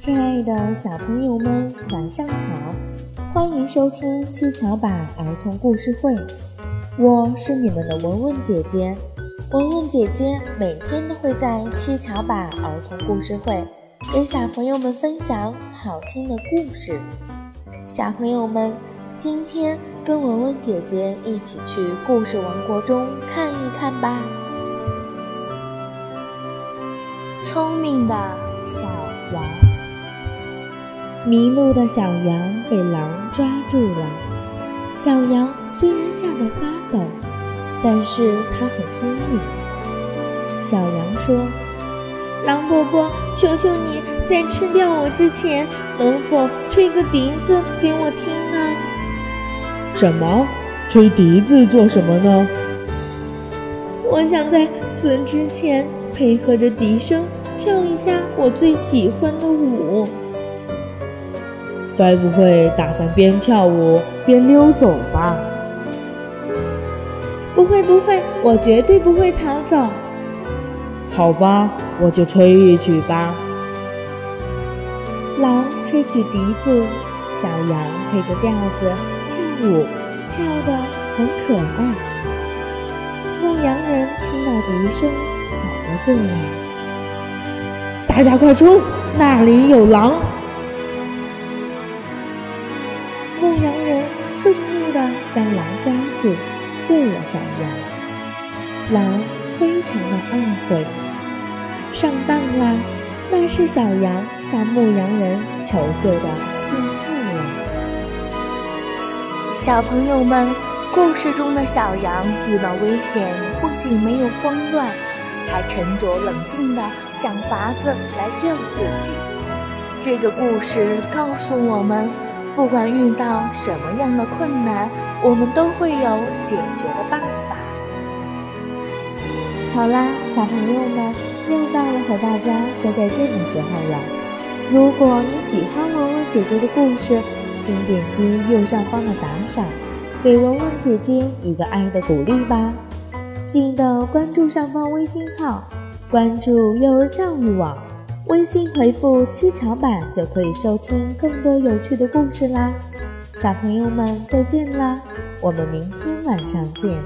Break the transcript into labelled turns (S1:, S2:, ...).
S1: 亲爱的小朋友们，晚上好！欢迎收听七巧板儿童故事会，我是你们的文文姐姐。文文姐姐每天都会在七巧板儿童故事会给小朋友们分享好听的故事。小朋友们，今天跟文文姐姐一起去故事王国中看一看吧。聪明的小羊，迷路的小羊被狼抓住了。小羊虽然吓得发抖，但是它很聪明。小羊说：“狼伯伯，求求你在吃掉我之前，能否吹个笛子给我听呢？”“
S2: 什么？吹笛子做什么呢？”“
S1: 我想在死之前。”配合着笛声跳一下我最喜欢的舞，
S2: 该不会打算边跳舞边溜走吧？
S1: 不会不会，我绝对不会逃走。
S2: 好吧，我就吹一曲吧。
S1: 狼吹起笛子，小羊配着调子跳舞，跳得很可爱。牧羊人听到笛声。跑了过来！
S2: 大家快冲！那里有狼！
S1: 将狼抓住，救了小羊。狼非常的懊悔，上当啦！那是小羊向牧羊人求救的信号了。小朋友们，故事中的小羊遇到危险，不仅没有慌乱。还沉着冷静的想法子来救自己。这个故事告诉我们，不管遇到什么样的困难，我们都会有解决的办法。好啦，小朋友们，又到了和大家说再见的时候了。如果你喜欢文文姐姐的故事，请点击右上方的打赏，给文文姐姐一个爱的鼓励吧。记得关注上方微信号，关注幼儿教育网，微信回复“七巧板”就可以收听更多有趣的故事啦。小朋友们再见啦，我们明天晚上见。